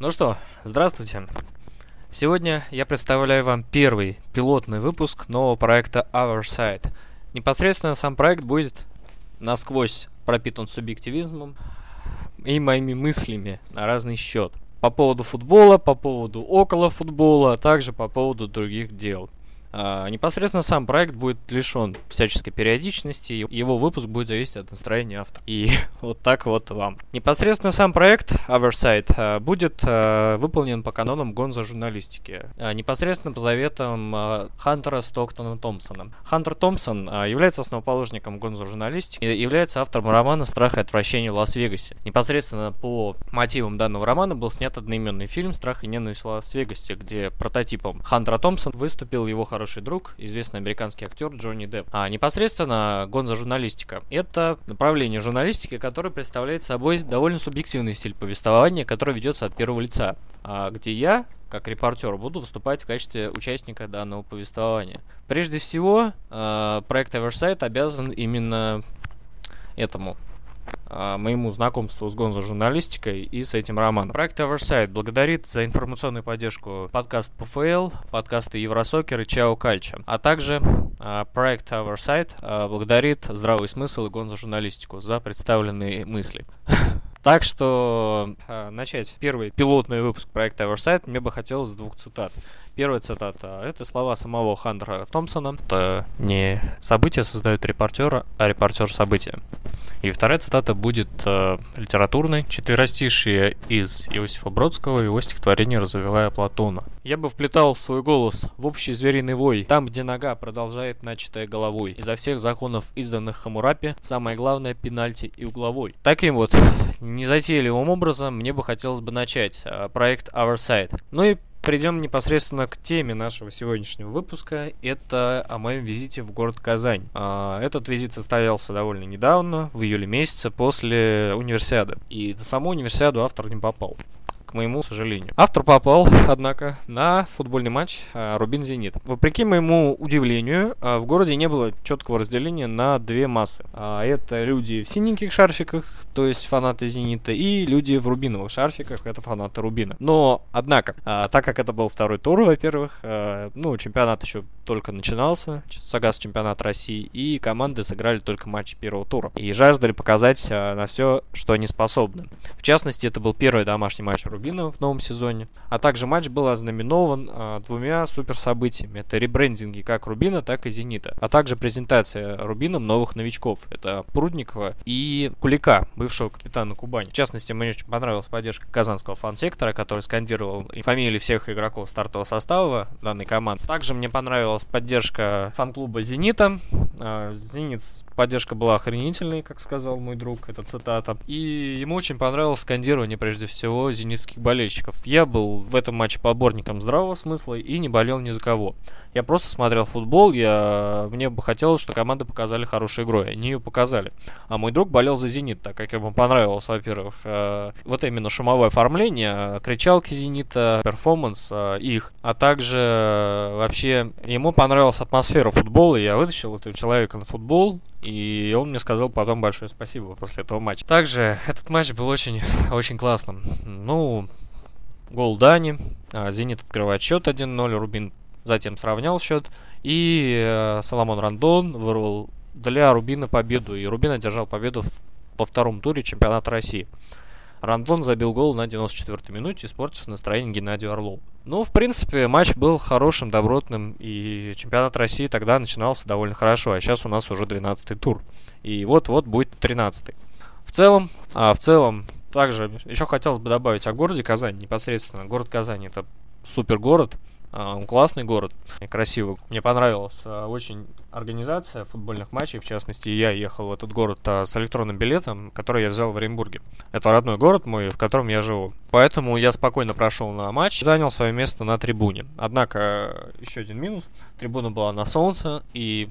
Ну что, здравствуйте. Сегодня я представляю вам первый пилотный выпуск нового проекта Our Side. Непосредственно сам проект будет насквозь пропитан субъективизмом и моими мыслями на разный счет. По поводу футбола, по поводу около футбола, а также по поводу других дел. А, непосредственно сам проект будет лишен всяческой периодичности, его выпуск будет зависеть от настроения автора. И вот так вот вам. Непосредственно сам проект Oversight а, будет а, выполнен по канонам гонза журналистики. Непосредственно по заветам Хантера Стоктона Томпсона. Хантер Томпсон является основоположником гонза журналистики и является автором романа «Страх и отвращение в Лас-Вегасе». Непосредственно по мотивам данного романа был снят одноименный фильм «Страх и ненависть в Лас-Вегасе», где прототипом Хантера Томпсона выступил его хороший друг, известный американский актер Джонни Депп. А непосредственно гонза журналистика. Это направление журналистики, которое представляет собой довольно субъективный стиль повествования, который ведется от первого лица, а где я, как репортер, буду выступать в качестве участника данного повествования. Прежде всего, э, проект Oversight обязан именно этому а, моему знакомству с гонзо журналистикой и с этим романом. Проект Oversight благодарит за информационную поддержку подкаст ПФЛ, подкасты Евросокер и Чао Кальча, а также а, проект Oversight а, благодарит Здравый смысл и гонзо журналистику за представленные мысли. Так что начать первый пилотный выпуск проекта Oversight мне бы хотелось двух цитат. Первая цитата – это слова самого Хантера Томпсона. Это не события создают репортера, а репортер события. И вторая цитата будет э, литературной, четверостишие из Иосифа Бродского, его стихотворение «Развивая Платона». Я бы вплетал свой голос в общий звериный вой, там, где нога продолжает начатая головой. Изо всех законов, изданных Хамурапи, самое главное – пенальти и угловой. Таким вот незатейливым образом мне бы хотелось бы начать э, проект Our Side. Ну и Перейдем непосредственно к теме нашего сегодняшнего выпуска. Это о моем визите в город Казань. А, этот визит состоялся довольно недавно, в июле месяце, после универсиады. И на саму универсиаду автор не попал к моему сожалению. Автор попал, однако, на футбольный матч а, Рубин-Зенит. Вопреки моему удивлению, а, в городе не было четкого разделения на две массы. А, это люди в синеньких шарфиках, то есть фанаты Зенита, и люди в рубиновых шарфиках, это фанаты Рубина. Но, однако, так как это был второй тур, во-первых, ну, чемпионат еще только начинался, Сагас чемпионат России, и команды сыграли только матч первого тура. И жаждали показать на все, что они способны. В частности, это был первый домашний матч Рубина Рубина в новом сезоне. А также матч был ознаменован а, двумя суперсобытиями. Это ребрендинги как Рубина, так и Зенита. А также презентация Рубином новых новичков. Это Прудникова и Кулика, бывшего капитана Кубани. В частности, мне очень понравилась поддержка казанского фан-сектора, который скандировал фамилии всех игроков стартового состава данной команды. Также мне понравилась поддержка фан-клуба Зенита. А, Зенит поддержка была охренительной, как сказал мой друг, это цитата. И ему очень понравилось скандирование, прежде всего, зенитских болельщиков. Я был в этом матче поборником здравого смысла и не болел ни за кого. Я просто смотрел футбол, я... мне бы хотелось, что команды показали хорошую игру, и они ее показали. А мой друг болел за «Зенит», так как ему понравилось, во-первых, э, вот именно шумовое оформление, кричалки «Зенита», перформанс э, их, а также э, вообще ему понравилась атмосфера футбола, я вытащил этого человека на футбол, и он мне сказал потом большое спасибо после этого матча. Также этот матч был очень, очень классным. Ну, гол Дани. А, Зенит открывает счет 1-0. Рубин затем сравнял счет. И э, Соломон Рандон вырвал для Рубина победу. И Рубин одержал победу во втором туре чемпионата России. Рандон забил гол на 94-й минуте, испортив настроение Геннадию Орлову. Ну, в принципе, матч был хорошим, добротным, и чемпионат России тогда начинался довольно хорошо, а сейчас у нас уже 12-й тур. И вот-вот будет 13-й. В целом, а в целом, также еще хотелось бы добавить о городе Казань непосредственно. Город Казань это супер город, он классный город, красивый. Мне понравилась а, очень организация футбольных матчей. В частности, я ехал в этот город а, с электронным билетом, который я взял в Оренбурге. Это родной город мой, в котором я живу. Поэтому я спокойно прошел на матч, занял свое место на трибуне. Однако, еще один минус. Трибуна была на солнце, и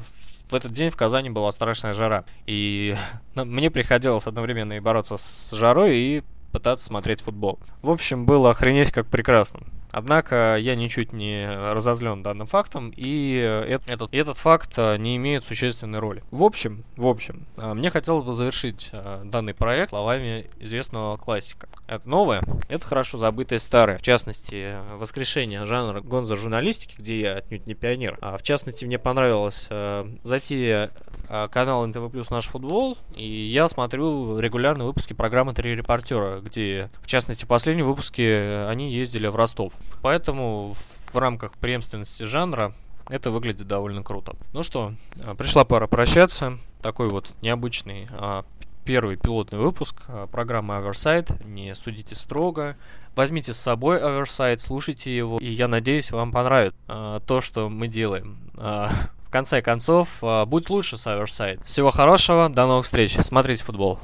в этот день в Казани была страшная жара. И мне приходилось одновременно и бороться с жарой, и пытаться смотреть футбол. В общем, было охренеть как прекрасно. Однако я ничуть не разозлен данным фактом, и этот, этот факт не имеет существенной роли. В общем, в общем, мне хотелось бы завершить данный проект словами известного классика. Это новое, это хорошо забытое старое. В частности, воскрешение жанра гонзо журналистики, где я отнюдь не пионер. А в частности, мне понравилось затея канала НТВ Плюс Наш Футбол, и я смотрю регулярные выпуски программы «Три репортера», где, в частности, последние выпуски они ездили в Ростов. Поэтому в рамках преемственности жанра это выглядит довольно круто. Ну что, а, пришла пора прощаться. Такой вот необычный а, первый пилотный выпуск а, программы Oversight. Не судите строго. Возьмите с собой Oversight, слушайте его. И я надеюсь, вам понравится то, что мы делаем. В конце концов, будь лучше с Oversight. Всего хорошего, до новых встреч. Смотрите футбол.